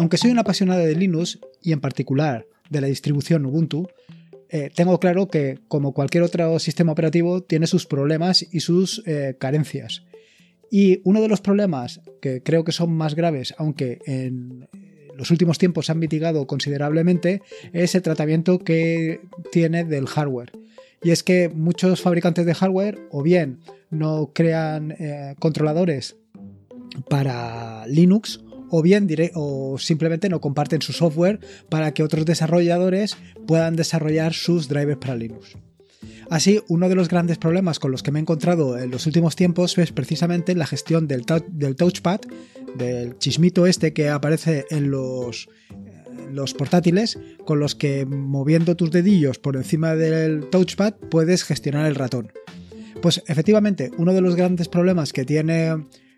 Aunque soy un apasionado de Linux y en particular de la distribución Ubuntu, eh, tengo claro que como cualquier otro sistema operativo tiene sus problemas y sus eh, carencias. Y uno de los problemas que creo que son más graves, aunque en los últimos tiempos se han mitigado considerablemente, es el tratamiento que tiene del hardware. Y es que muchos fabricantes de hardware o bien no crean eh, controladores para Linux o bien o simplemente no comparten su software para que otros desarrolladores puedan desarrollar sus drivers para Linux. Así, uno de los grandes problemas con los que me he encontrado en los últimos tiempos es precisamente la gestión del, touchpad, del chismito este que aparece en los portátiles, con los que moviendo tus dedillos por encima del touchpad puedes gestionar el ratón. Pues efectivamente, uno de los grandes problemas que tiene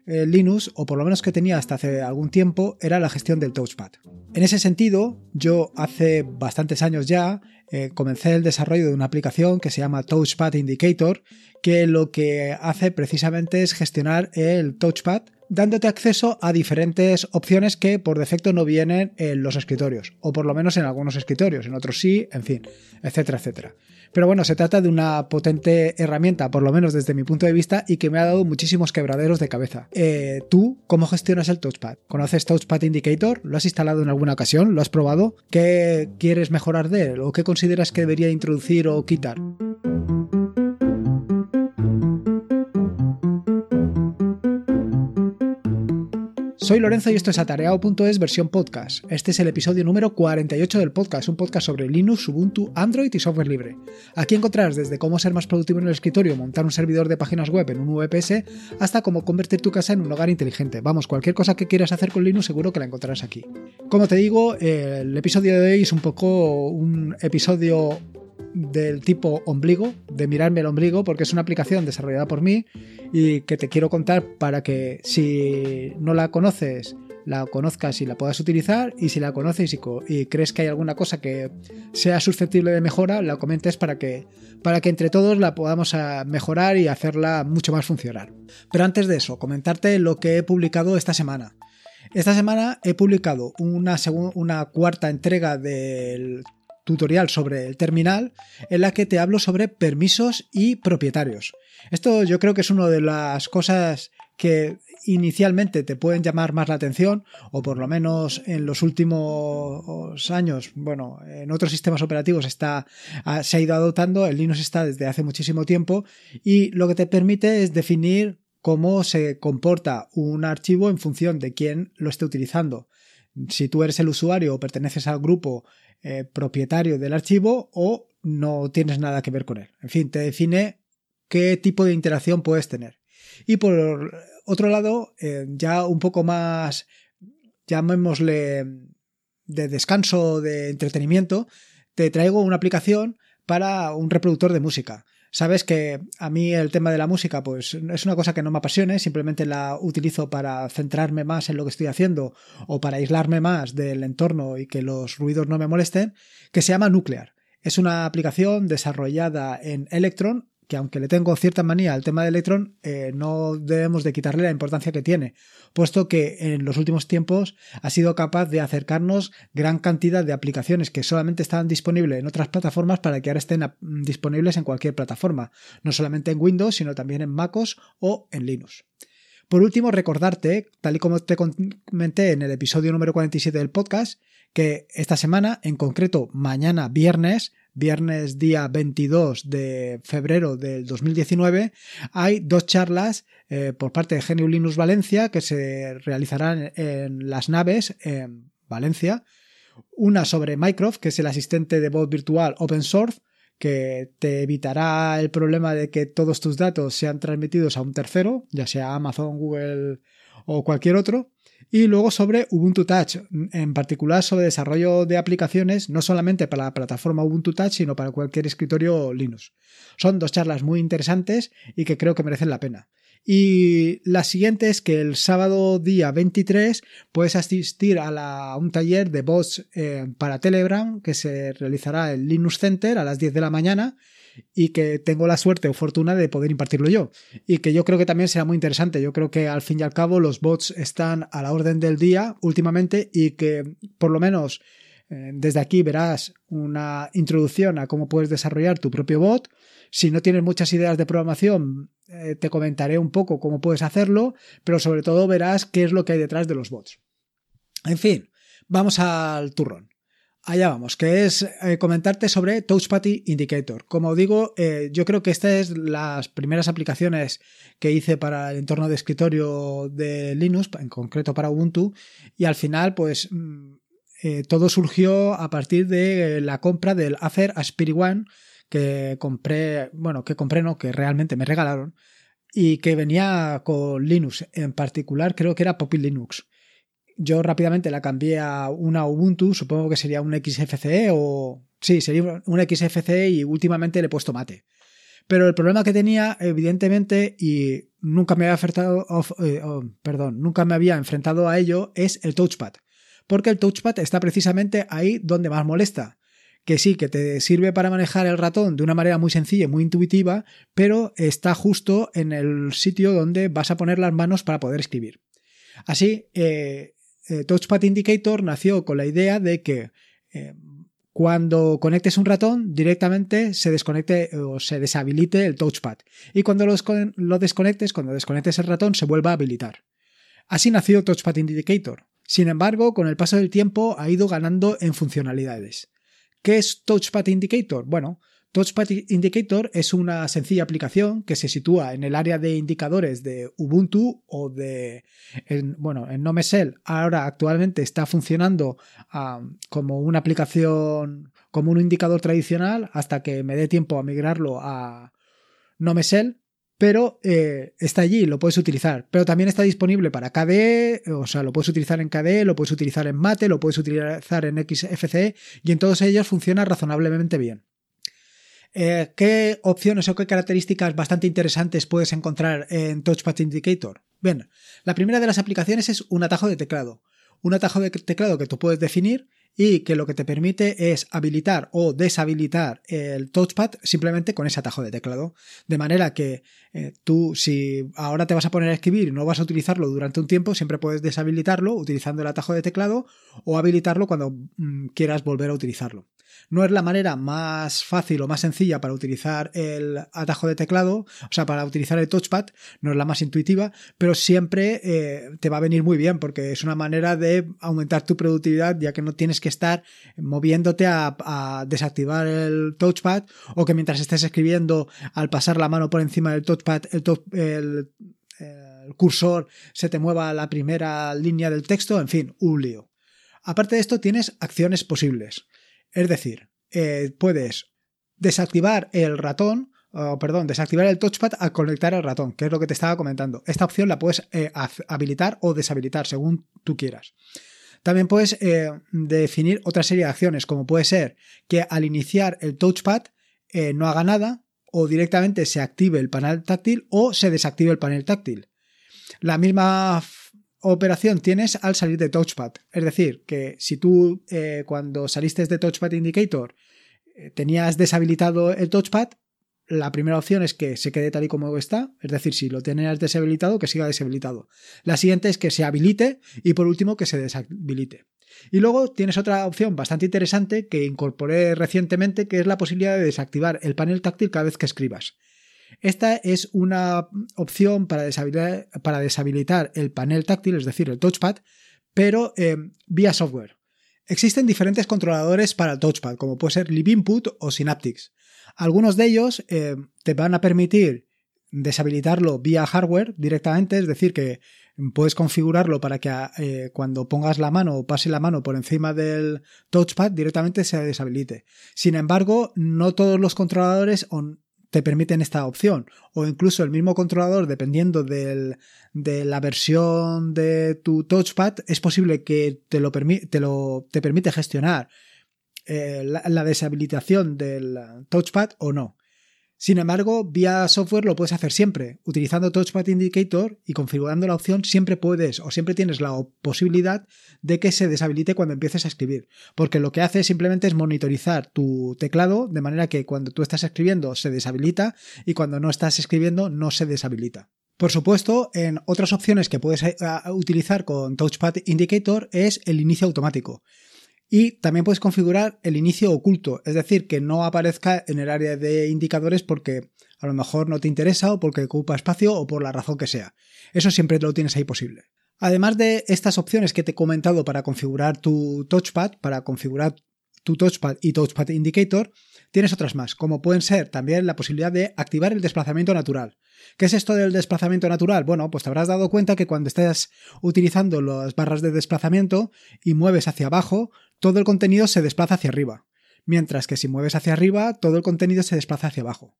eh, Linux, o por lo menos que tenía hasta hace algún tiempo, era la gestión del touchpad. En ese sentido, yo hace bastantes años ya eh, comencé el desarrollo de una aplicación que se llama Touchpad Indicator, que lo que hace precisamente es gestionar el touchpad dándote acceso a diferentes opciones que por defecto no vienen en los escritorios, o por lo menos en algunos escritorios, en otros sí, en fin, etcétera, etcétera. Pero bueno, se trata de una potente herramienta, por lo menos desde mi punto de vista, y que me ha dado muchísimos quebraderos de cabeza. Eh, ¿Tú cómo gestionas el touchpad? ¿Conoces Touchpad Indicator? ¿Lo has instalado en alguna ocasión? ¿Lo has probado? ¿Qué quieres mejorar de él? ¿O qué consideras que debería introducir o quitar? Soy Lorenzo y esto es Atareado.es versión podcast. Este es el episodio número 48 del podcast, un podcast sobre Linux, Ubuntu, Android y software libre. Aquí encontrarás desde cómo ser más productivo en el escritorio, montar un servidor de páginas web en un VPS, hasta cómo convertir tu casa en un hogar inteligente. Vamos, cualquier cosa que quieras hacer con Linux seguro que la encontrarás aquí. Como te digo, el episodio de hoy es un poco un episodio del tipo ombligo, de mirarme el ombligo, porque es una aplicación desarrollada por mí y que te quiero contar para que si no la conoces, la conozcas y la puedas utilizar y si la conoces y, crees que hay alguna cosa que sea susceptible de mejora, la comentes para que, para que entre todos la podamos ah, mejorar y hacerla mucho más funcionar. Pero antes de eso, comentarte lo que he publicado esta semana. Esta semana he publicado una, una cuarta entrega del tutorial sobre el terminal en la que te hablo sobre permisos y propietarios. Esto yo creo que es una de las cosas que inicialmente te pueden llamar más la atención, o por lo menos en los últimos años, bueno, en otros sistemas operativos está, se ha ido adoptando, el Linux está desde hace muchísimo tiempo, y lo que te permite es definir cómo se comporta un archivo en función de quién lo esté utilizando. Si tú eres el usuario o perteneces al grupo eh, propietario del archivo o no tienes nada que ver con él. En fin, te define qué tipo de interacción puedes tener. Y por otro lado, eh, ya un poco más, llamémosle de descanso, de entretenimiento, te traigo una aplicación para un reproductor de música. Sabes que a mí el tema de la música pues es una cosa que no me apasione, simplemente la utilizo para centrarme más en lo que estoy haciendo o para aislarme más del entorno y que los ruidos no me molesten, que se llama Nuclear. Es una aplicación desarrollada en Electron que aunque le tengo cierta manía al tema de Electron, eh, no debemos de quitarle la importancia que tiene, puesto que en los últimos tiempos ha sido capaz de acercarnos gran cantidad de aplicaciones que solamente estaban disponibles en otras plataformas para que ahora estén disponibles en cualquier plataforma, no solamente en Windows, sino también en MacOS o en Linux. Por último, recordarte, tal y como te comenté en el episodio número 47 del podcast, que esta semana, en concreto mañana viernes, viernes día 22 de febrero del 2019, hay dos charlas eh, por parte de Genio Linux Valencia que se realizarán en las naves en Valencia. Una sobre Mycroft, que es el asistente de voz virtual open source, que te evitará el problema de que todos tus datos sean transmitidos a un tercero, ya sea Amazon, Google o cualquier otro y luego sobre Ubuntu Touch, en particular sobre desarrollo de aplicaciones, no solamente para la plataforma Ubuntu Touch, sino para cualquier escritorio Linux. Son dos charlas muy interesantes y que creo que merecen la pena. Y la siguiente es que el sábado día 23 puedes asistir a, un taller de bots eh, para Telegram que se realizará en Linux Center a las 10 de la mañana y que tengo la suerte o fortuna de poder impartirlo yo. Y que yo creo que también será muy interesante. Yo creo que al fin y al cabo los bots están a la orden del día últimamente y que por lo menos eh, desde aquí verás una introducción a cómo puedes desarrollar tu propio bot. Si no tienes muchas ideas de programación, eh, te comentaré un poco cómo puedes hacerlo, pero sobre todo verás qué es lo que hay detrás de los bots. En fin, vamos al turrón. Allá vamos, que es eh, comentarte sobre Touchpad Indicator. Como digo, eh, yo creo que esta es las primeras aplicaciones que hice para el entorno de escritorio de Linux, en concreto para Ubuntu, y al final, pues mm, eh, todo surgió a partir de la compra del Acer Aspiri One que compré, bueno, que compré no, que realmente me regalaron y que venía con Linux, en particular creo que era Poppy Linux yo rápidamente la cambié a una Ubuntu, supongo que sería un XFCE o... Sí, sería un XFCE y últimamente le he puesto mate. Pero el problema que tenía, evidentemente, y nunca me había enfrentado, eh, oh, perdón, nunca me había enfrentado a ello, es el touchpad. Porque el touchpad está precisamente ahí donde más molesta. Que sí, que te sirve para manejar el ratón de una manera muy sencilla y muy intuitiva, pero está justo en el sitio donde vas a poner las manos para poder escribir. Así, eh, eh, Touchpad Indicator nació con la idea de que eh, cuando conectes un ratón, directamente se desconecte o se deshabilite el touchpad. Y cuando lo, desconectes, cuando desconectes el ratón, se vuelva a habilitar. Así nació Touchpad Indicator. Sin embargo, con el paso del tiempo ha ido ganando en funcionalidades. ¿Qué es Touchpad Indicator? Bueno, Touchpad Indicator es una sencilla aplicación que se sitúa en el área de indicadores de Ubuntu o de, bueno, en NoMesel ahora actualmente está funcionando como una aplicación, como un indicador tradicional hasta que me dé tiempo a migrarlo a NoMesel, pero eh, está allí, lo puedes utilizar. Pero también está disponible para KDE, o sea, lo puedes utilizar en KDE, lo puedes utilizar en Mate, lo puedes utilizar en XFCE y en todos ellos funciona razonablemente bien. Eh, ¿Qué opciones o qué características bastante interesantes puedes encontrar en Touchpad Indicator? Bien, la primera de las aplicaciones es un atajo de teclado. Un atajo de teclado que tú puedes definir y que lo que te permite es habilitar o deshabilitar el touchpad simplemente con ese atajo de teclado. De manera que eh, tú, si ahora te vas a poner a escribir y no vas a utilizarlo durante un tiempo, siempre puedes deshabilitarlo utilizando el atajo de teclado o habilitarlo cuando mm, quieras volver a utilizarlo. No es la manera más fácil o más sencilla para utilizar el atajo de teclado, o sea, para utilizar el touchpad, no es la más intuitiva, pero siempre eh, te va a venir muy bien porque es una manera de aumentar tu productividad ya que no tienes que estar moviéndote a, desactivar el touchpad o que mientras estés escribiendo al pasar la mano por encima del touchpad el, el cursor se te mueva a la primera línea del texto, en fin, un lío. Aparte de esto, tienes acciones posibles. Es decir, eh, puedes desactivar el ratón, perdón, desactivar el touchpad al conectar el ratón, que es lo que te estaba comentando. Esta opción la puedes eh, habilitar o deshabilitar según tú quieras. También puedes eh, definir otra serie de acciones, como puede ser que al iniciar el touchpad no haga nada o directamente se active el panel táctil o se desactive el panel táctil. La misma operación tienes al salir de Touchpad. Es decir, que si tú eh, cuando saliste de Touchpad Indicator eh, tenías deshabilitado el Touchpad, la primera opción es que se quede tal y como está, es decir, si lo tenías deshabilitado, que siga deshabilitado. La siguiente es que se habilite y por último que se deshabilite. Y luego tienes otra opción bastante interesante que incorporé recientemente, que es la posibilidad de desactivar el panel táctil cada vez que escribas. Esta es una opción para deshabilitar, el panel táctil, es decir, el touchpad, pero eh, vía software. Existen diferentes controladores para el touchpad, como puede ser LibInput o Synaptics. Algunos de ellos eh, te van a permitir deshabilitarlo vía hardware directamente, es decir, que puedes configurarlo para que eh, cuando pongas la mano o pase la mano por encima del touchpad directamente se deshabilite. Sin embargo, no todos los controladores te permiten esta opción. O incluso el mismo controlador, dependiendo de la versión de tu touchpad, es posible que te lo, te lo te permite gestionar eh, la, deshabilitación del touchpad o no. Sin embargo, vía software lo puedes hacer siempre. Utilizando Touchpad Indicator y configurando la opción, siempre puedes o siempre tienes la posibilidad de que se deshabilite cuando empieces a escribir. Porque lo que hace simplemente es monitorizar tu teclado de manera que cuando tú estás escribiendo se deshabilita y cuando no estás escribiendo no se deshabilita. Por supuesto, en otras opciones que puedes eh, utilizar con Touchpad Indicator es el inicio automático. Y también puedes configurar el inicio oculto, es decir, que no aparezca en el área de indicadores porque a lo mejor no te interesa o porque ocupa espacio o por la razón que sea. Eso siempre lo tienes ahí posible. Además de estas opciones que te he comentado para configurar tu touchpad, para configurar tu touchpad y touchpad indicator, tienes otras más, como pueden ser también la posibilidad de activar el desplazamiento natural. ¿Qué es esto del desplazamiento natural? Bueno, pues te habrás dado cuenta que cuando estés utilizando las barras de desplazamiento y mueves hacia abajo, todo el contenido se desplaza hacia arriba, mientras que si mueves hacia arriba, todo el contenido se desplaza hacia abajo.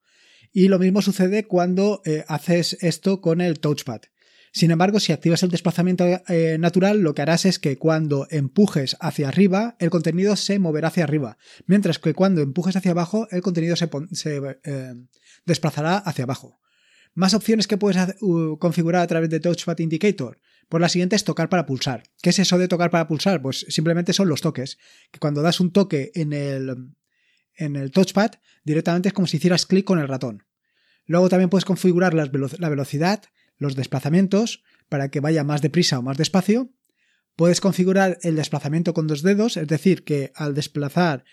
Y lo mismo sucede cuando eh, haces esto con el touchpad. Sin embargo, si activas el desplazamiento eh, natural, lo que harás es que cuando empujes hacia arriba, el contenido se moverá hacia arriba, mientras que cuando empujes hacia abajo, el contenido se, eh, desplazará hacia abajo. Más opciones que puedes configurar a través de Touchpad Indicator. Pues la siguiente es tocar para pulsar. ¿Qué es eso de tocar para pulsar? Pues simplemente son los toques. Que cuando das un toque en el, en el touchpad, directamente es como si hicieras clic con el ratón. Luego también puedes configurar la velocidad, los desplazamientos, para que vaya más deprisa o más despacio. Puedes configurar el desplazamiento con dos dedos, es decir, que al desplazar,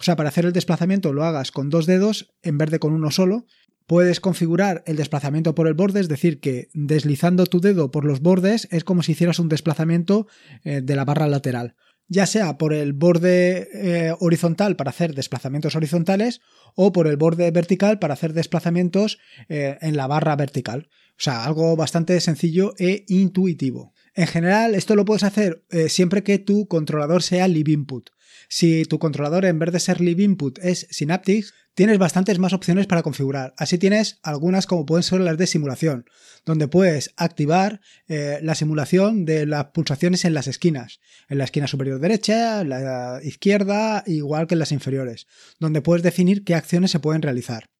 o sea, para hacer el desplazamiento lo hagas con dos dedos en vez de con uno solo, Puedes configurar el desplazamiento por el borde, es decir, que deslizando tu dedo por los bordes es como si hicieras un desplazamiento eh, de la barra lateral, ya sea por el borde eh, horizontal para hacer desplazamientos horizontales o por el borde vertical para hacer desplazamientos eh, en la barra vertical. O sea, algo bastante sencillo e intuitivo. En general, esto lo puedes hacer siempre que tu controlador sea Live Input. Si tu controlador en vez de ser Live Input es Synaptics, tienes bastantes más opciones para configurar. Así tienes algunas como pueden ser las de simulación, donde puedes activar eh, la simulación de las pulsaciones en las esquinas, en la esquina superior derecha, la izquierda, igual que en las inferiores, donde puedes definir qué acciones se pueden realizar.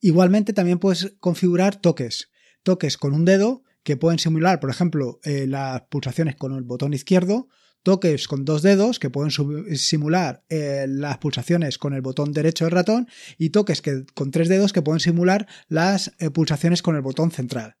Igualmente también puedes configurar toques, toques con un dedo que pueden simular, por ejemplo, eh, las pulsaciones con el botón izquierdo toques con dos dedos que pueden simular eh, las pulsaciones con el botón derecho del ratón y toques que, con tres dedos que pueden simular las eh, pulsaciones con el botón central.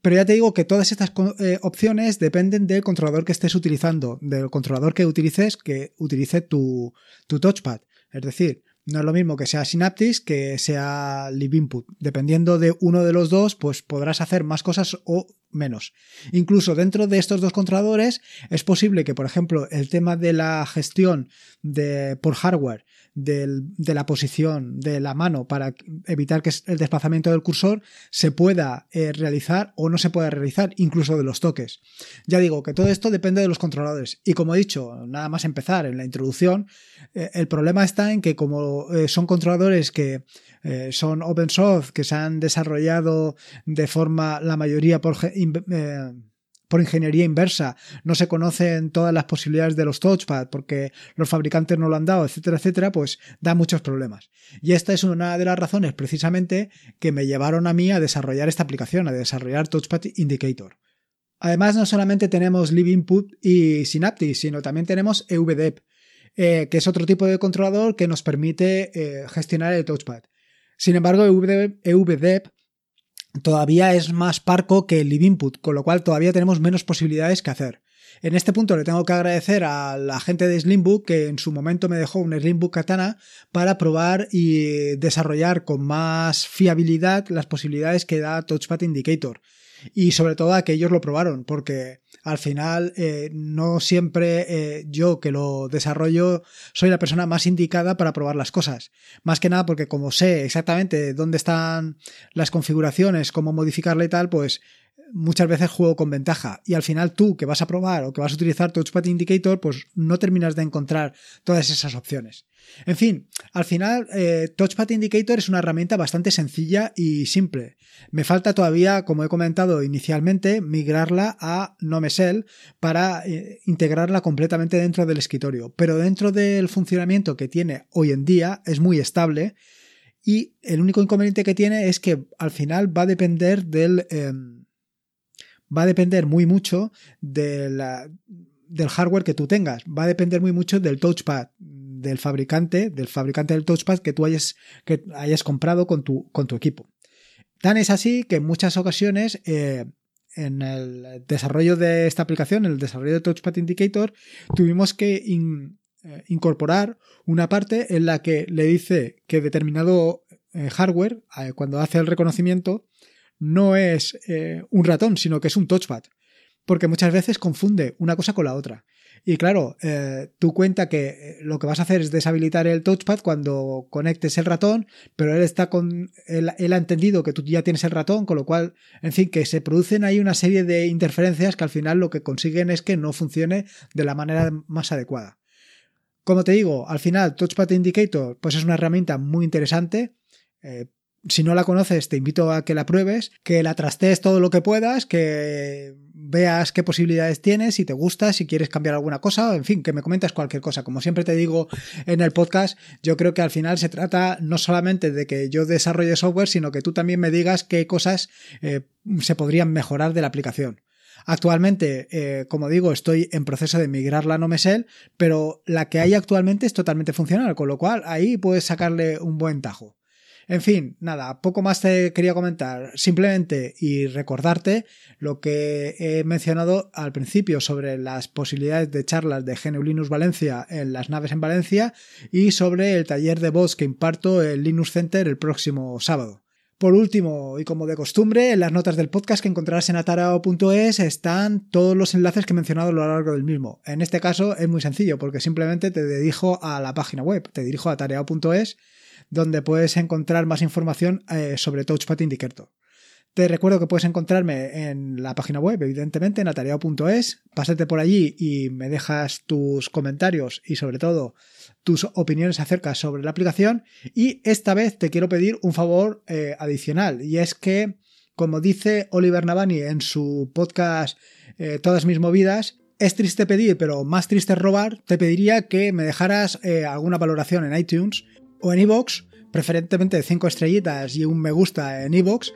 Pero ya te digo que todas estas eh, opciones dependen del controlador que estés utilizando, del controlador que utilices, que utilice tu, tu touchpad. Es decir, no es lo mismo que sea Synaptics que sea Live Input. Dependiendo de uno de los dos, pues podrás hacer más cosas o menos. Incluso dentro de estos dos controladores es posible que, por ejemplo, el tema de la gestión de, por hardware de la posición de la mano para evitar que el desplazamiento del cursor se pueda eh, realizar o no se pueda realizar, incluso de los toques. Ya digo que todo esto depende de los controladores. Y como he dicho, nada más empezar en la introducción, eh, el problema está en que como eh, son controladores que eh, son open source, que se han desarrollado de forma, la mayoría por, eh, por ingeniería inversa, no se conocen todas las posibilidades de los touchpad porque los fabricantes no lo han dado, etcétera, etcétera, pues da muchos problemas. Y esta es una de las razones precisamente que me llevaron a mí a desarrollar esta aplicación, a desarrollar Touchpad Indicator. Además, no solamente tenemos Live Input y Synaptic, sino también tenemos EVDEP, eh, que es otro tipo de controlador que nos permite gestionar el touchpad. Sin embargo, EVDEP todavía es más parco que el Live Input, con lo cual todavía tenemos menos posibilidades que hacer. En este punto le tengo que agradecer a la gente de Slimbook que en su momento me dejó un Slimbook Katana para probar y desarrollar con más fiabilidad las posibilidades que da Touchpad Indicator y sobre todo a que ellos lo probaron, porque al final eh, no siempre eh, yo que lo desarrollo soy la persona más indicada para probar las cosas. Más que nada porque como sé exactamente dónde están las configuraciones, cómo modificarle y tal, pues muchas veces juego con ventaja y al final tú que vas a probar o que vas a utilizar Touchpad Indicator, pues no terminas de encontrar todas esas opciones. En fin, al final eh, Touchpad Indicator es una herramienta bastante sencilla y simple. Me falta todavía, como he comentado inicialmente, migrarla a Nomesel para eh, integrarla completamente dentro del escritorio, pero dentro del funcionamiento que tiene hoy en día es muy estable Y el único inconveniente que tiene es que al final va a depender del. Em, va a depender muy mucho del hardware que tú tengas. Va a depender muy mucho del touchpad del fabricante, del fabricante del touchpad que tú hayas, que hayas comprado con tu, con tu equipo. Tan es así que en muchas ocasiones eh, en el desarrollo de esta aplicación, en el desarrollo de Touchpad Indicator, tuvimos que eh, incorporar una parte en la que le dice que determinado eh, hardware, cuando hace el reconocimiento, no es un ratón, sino que es un touchpad. Porque muchas veces confunde una cosa con la otra. Y claro, eh, tú cuenta que eh, lo que vas a hacer es deshabilitar el touchpad cuando conectes el ratón, pero él está con. Él, ha entendido que tú ya tienes el ratón, con lo cual, en fin, que se producen ahí una serie de interferencias que al final lo que consiguen es que no funcione de la manera más adecuada. Como te digo, al final, Touchpad Indicator, pues es una herramienta muy interesante. Eh, si no la conoces, te invito a que la pruebes, que la trastees todo lo que puedas, que veas qué posibilidades tienes, si te gusta, si quieres cambiar alguna cosa, en fin, que me comentes cualquier cosa. Como siempre te digo en el podcast, yo creo que al final se trata no solamente de que yo desarrolle software, sino que tú también me digas qué cosas eh, se podrían mejorar de la aplicación. Actualmente, eh, como digo, estoy en proceso de migrarla a Nomesel, pero la que hay actualmente es totalmente funcional, con lo cual ahí puedes sacarle un buen tajo. En fin, nada, poco más te quería comentar. Simplemente y recordarte lo que he mencionado al principio sobre las posibilidades de charlas de GNU Linux Valencia en las naves en Valencia y sobre el taller de voz que imparto en Linux Center el próximo sábado. Por último, y como de costumbre, en las notas del podcast que encontrarás en atarao.es están todos los enlaces que he mencionado a lo largo del mismo. En este caso es muy sencillo porque simplemente te dirijo a la página web, te dirijo a atarao.es donde puedes encontrar más información eh, sobre Touchpad Indicator. Te recuerdo que puedes encontrarme en la página web, evidentemente, en atareado.es. Pásate por allí y me dejas tus comentarios y sobre todo tus opiniones acerca sobre la aplicación. Y esta vez te quiero pedir un favor eh, adicional y es que, como dice Oliver Navani en su podcast eh, Todas mis movidas, es triste pedir, pero más triste robar, te pediría que me dejaras alguna valoración en iTunes o en iVoox, preferentemente 5 estrellitas y un me gusta en iVoox,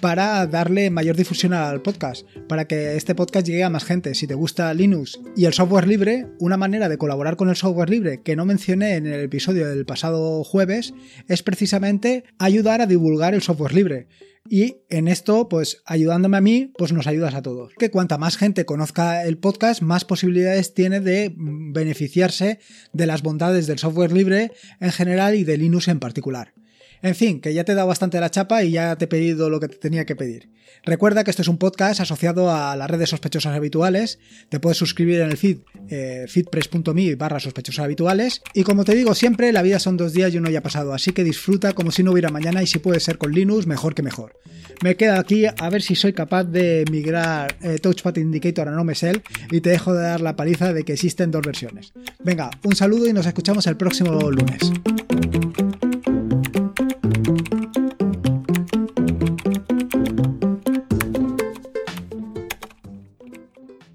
para darle mayor difusión al podcast, para que este podcast llegue a más gente. Si te gusta Linux y el software libre, una manera de colaborar con el software libre que no mencioné en el episodio del pasado jueves es precisamente ayudar a divulgar el software libre. Y en esto, pues ayudándome a mí, pues nos ayudas a todos. Que cuanta más gente conozca el podcast, más posibilidades tiene de beneficiarse de las bondades del software libre en general y de Linux en particular. En fin, que ya te he dado bastante la chapa y ya te he pedido lo que te tenía que pedir. Recuerda que esto es un podcast asociado a las redes sospechosas habituales. Te puedes suscribir en el feed eh, feedpress.me barra sospechosas habituales. Y como te digo siempre, la vida son dos días y uno ya ha pasado, así que disfruta como si no hubiera mañana y si puede ser con Linux, mejor que mejor. Me queda aquí a ver si soy capaz de migrar eh, Touchpad Indicator a NoMesel y te dejo de dar la paliza de que existen dos versiones. Venga, un saludo y nos escuchamos el próximo lunes.